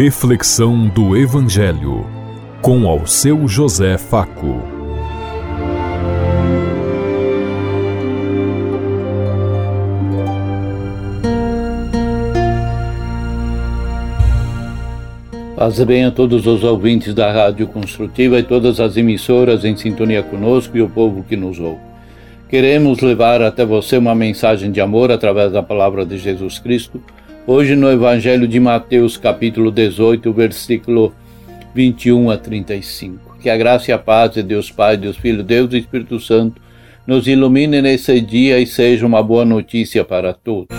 Reflexão do Evangelho com ao seu José Faco. Paz bem a todos os ouvintes da Rádio Construtiva e todas as emissoras em sintonia conosco e o povo que nos ouve. Queremos levar até você uma mensagem de amor através da palavra de Jesus Cristo, hoje no Evangelho de Mateus, capítulo 18, versículo 21 a 35. Que a graça e a paz de Deus Pai, Deus Filho, Deus e Espírito Santo nos ilumine nesse dia e seja uma boa notícia para todos.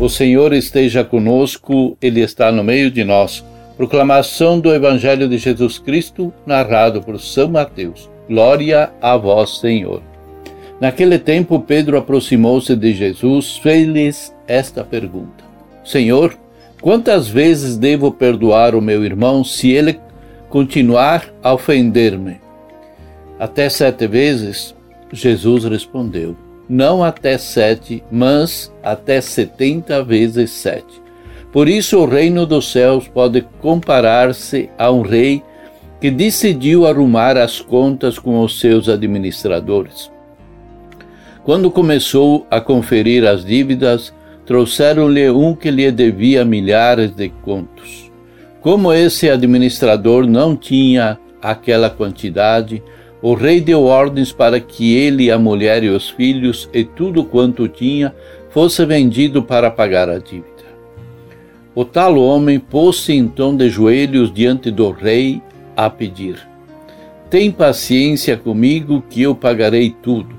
O Senhor esteja conosco, Ele está no meio de nós. Proclamação do Evangelho de Jesus Cristo, narrado por São Mateus. Glória a vós, Senhor. Naquele tempo, Pedro aproximou-se de Jesus, fez-lhes esta pergunta: Senhor, quantas vezes devo perdoar o meu irmão se ele continuar a ofender-me? Até sete vezes? Jesus respondeu: Não até sete, mas até setenta vezes sete. Por isso, o reino dos céus pode comparar-se a um rei que decidiu arrumar as contas com os seus administradores. Quando começou a conferir as dívidas, trouxeram-lhe um que lhe devia milhares de contos. Como esse administrador não tinha aquela quantidade, o rei deu ordens para que ele, a mulher e os filhos e tudo quanto tinha fosse vendido para pagar a dívida. O tal homem pôs-se então de joelhos diante do rei a pedir: Tem paciência comigo que eu pagarei tudo.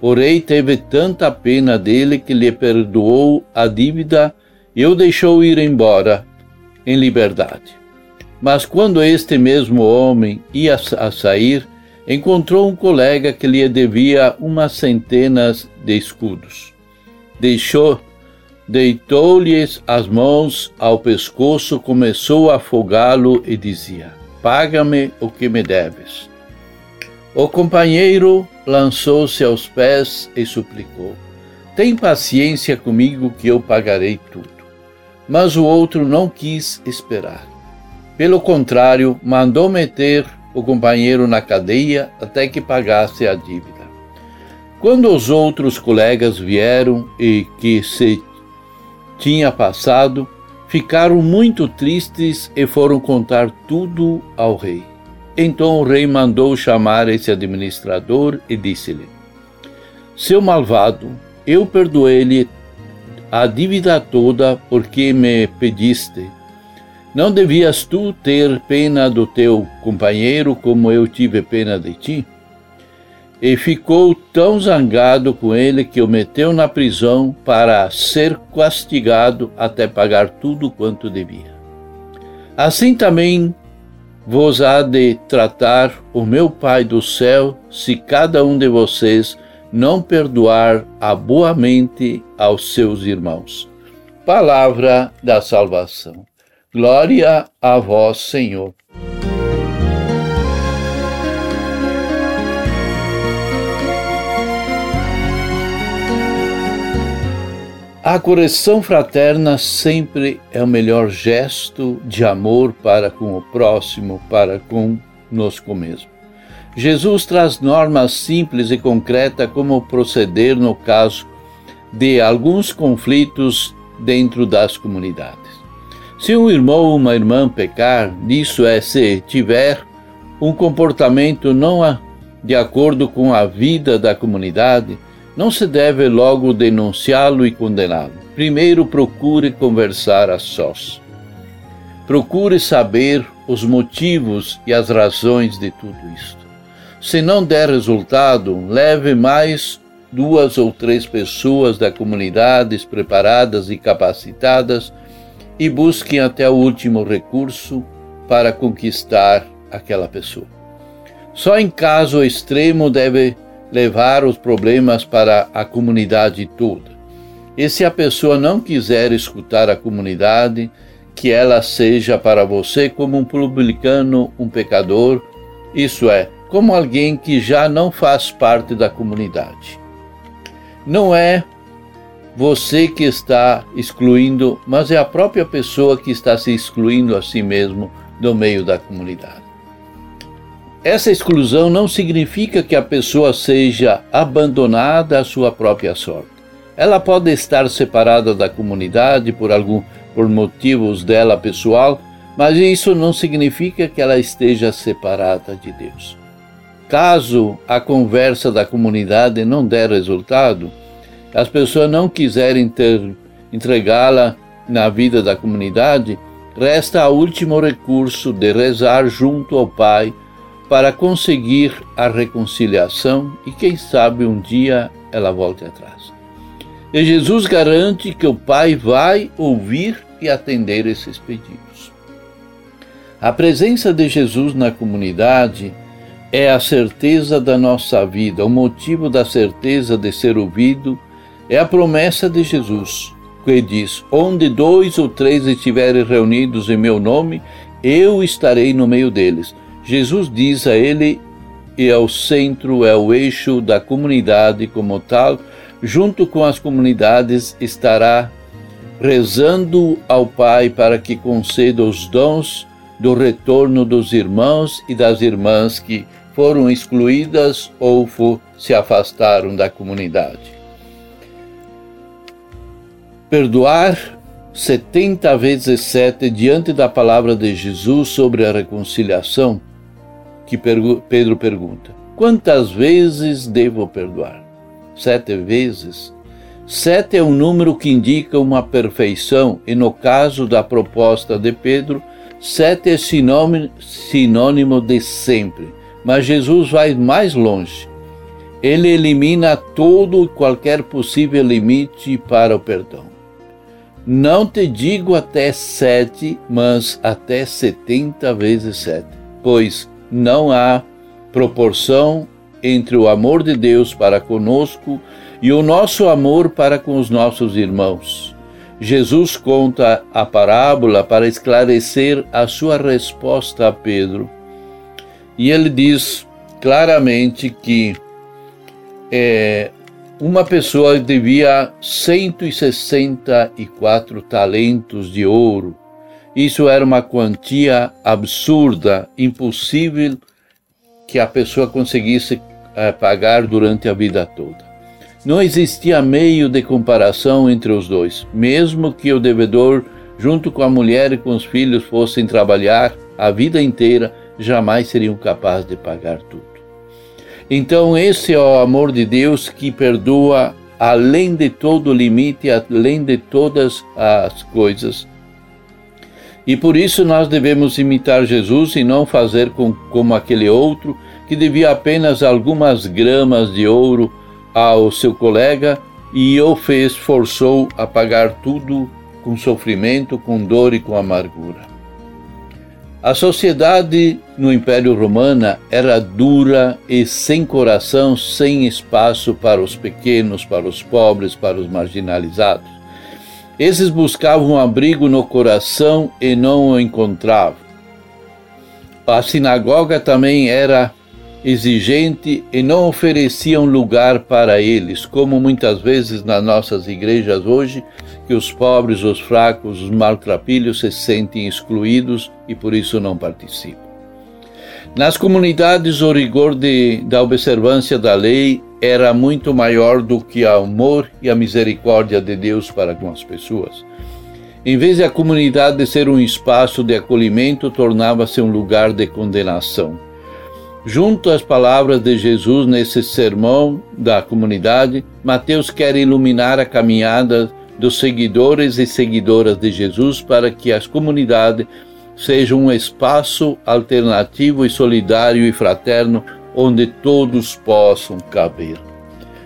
O teve tanta pena dele que lhe perdoou a dívida e o deixou ir embora em liberdade. Mas quando este mesmo homem ia a sair, encontrou um colega que lhe devia umas centenas de escudos. Deixou deitou-lhes as mãos ao pescoço, começou a afogá-lo e dizia: Paga-me o que me deves. O companheiro lançou-se aos pés e suplicou: Tem paciência comigo que eu pagarei tudo. Mas o outro não quis esperar. Pelo contrário, mandou meter o companheiro na cadeia até que pagasse a dívida. Quando os outros colegas vieram e que se tinha passado, ficaram muito tristes e foram contar tudo ao rei. Então o rei mandou chamar esse administrador e disse-lhe: Seu malvado, eu perdoei-lhe a dívida toda porque me pediste. Não devias tu ter pena do teu companheiro como eu tive pena de ti? E ficou tão zangado com ele que o meteu na prisão para ser castigado até pagar tudo quanto devia. Assim também vos há de tratar o meu Pai do céu, se cada um de vocês não perdoar aboamente aos seus irmãos. Palavra da salvação. Glória a vós, Senhor. A correção fraterna sempre é o melhor gesto de amor para com o próximo, para conosco mesmo. Jesus traz normas simples e concretas como proceder no caso de alguns conflitos dentro das comunidades. Se um irmão ou uma irmã pecar, isso é, se tiver um comportamento não de acordo com a vida da comunidade, não se deve logo denunciá-lo e condená-lo. Primeiro procure conversar a sós. Procure saber os motivos e as razões de tudo isto. Se não der resultado, leve mais duas ou três pessoas da comunidade preparadas e capacitadas e busquem até o último recurso para conquistar aquela pessoa. Só em caso extremo deve levar os problemas para a comunidade toda. E se a pessoa não quiser escutar a comunidade, que ela seja para você como um publicano, um pecador, isso é, como alguém que já não faz parte da comunidade. Não é você que está excluindo, mas é a própria pessoa que está se excluindo a si mesmo do meio da comunidade. Essa exclusão não significa que a pessoa seja abandonada à sua própria sorte. Ela pode estar separada da comunidade por algum por motivos dela pessoal, mas isso não significa que ela esteja separada de Deus. Caso a conversa da comunidade não der resultado, as pessoas não quiserem entregá-la na vida da comunidade, resta o último recurso de rezar junto ao Pai para conseguir a reconciliação e, quem sabe, um dia ela volte atrás. E Jesus garante que o Pai vai ouvir e atender esses pedidos. A presença de Jesus na comunidade é a certeza da nossa vida, o motivo da certeza de ser ouvido é a promessa de Jesus, que diz: Onde dois ou três estiverem reunidos em meu nome, eu estarei no meio deles. Jesus diz a ele e ao centro, é o eixo da comunidade como tal, junto com as comunidades estará rezando ao Pai para que conceda os dons do retorno dos irmãos e das irmãs que foram excluídas ou se afastaram da comunidade. Perdoar 70 vezes 7 diante da palavra de Jesus sobre a reconciliação que Pedro pergunta: Quantas vezes devo perdoar? Sete vezes? Sete é um número que indica uma perfeição, e no caso da proposta de Pedro, sete é sinônimo de sempre. Mas Jesus vai mais longe. Ele elimina todo e qualquer possível limite para o perdão. Não te digo até sete, mas até setenta vezes sete, pois não há proporção entre o amor de Deus para conosco e o nosso amor para com os nossos irmãos. Jesus conta a parábola para esclarecer a sua resposta a Pedro. E ele diz claramente que é, uma pessoa devia 164 talentos de ouro isso era uma quantia absurda, impossível que a pessoa conseguisse eh, pagar durante a vida toda. Não existia meio de comparação entre os dois, mesmo que o devedor, junto com a mulher e com os filhos, fossem trabalhar a vida inteira, jamais seriam capazes de pagar tudo. Então, esse é o amor de Deus que perdoa além de todo limite, além de todas as coisas e por isso nós devemos imitar Jesus e não fazer com, como aquele outro que devia apenas algumas gramas de ouro ao seu colega e o fez, forçou a pagar tudo com sofrimento, com dor e com amargura. A sociedade no Império Romano era dura e sem coração, sem espaço para os pequenos, para os pobres, para os marginalizados. Esses buscavam abrigo no coração e não o encontravam. A sinagoga também era exigente e não oferecia um lugar para eles, como muitas vezes nas nossas igrejas hoje, que os pobres, os fracos, os maltrapilhos se sentem excluídos e por isso não participam. Nas comunidades, o rigor de, da observância da lei era muito maior do que o amor e a misericórdia de Deus para com as pessoas. Em vez de a comunidade ser um espaço de acolhimento, tornava-se um lugar de condenação. Junto às palavras de Jesus nesse sermão da comunidade, Mateus quer iluminar a caminhada dos seguidores e seguidoras de Jesus para que as comunidades seja um espaço alternativo e solidário e fraterno onde todos possam caber.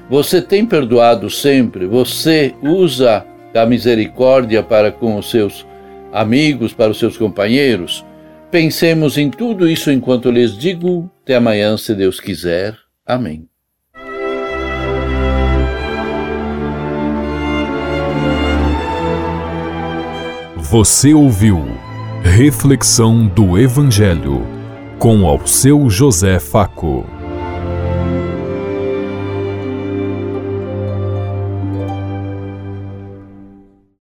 Você tem perdoado sempre? Você usa a misericórdia para com os seus amigos, para os seus companheiros? Pensemos em tudo isso enquanto lhes digo. Até amanhã, se Deus quiser. Amém. Você ouviu Reflexão do Evangelho com ao seu José Faco.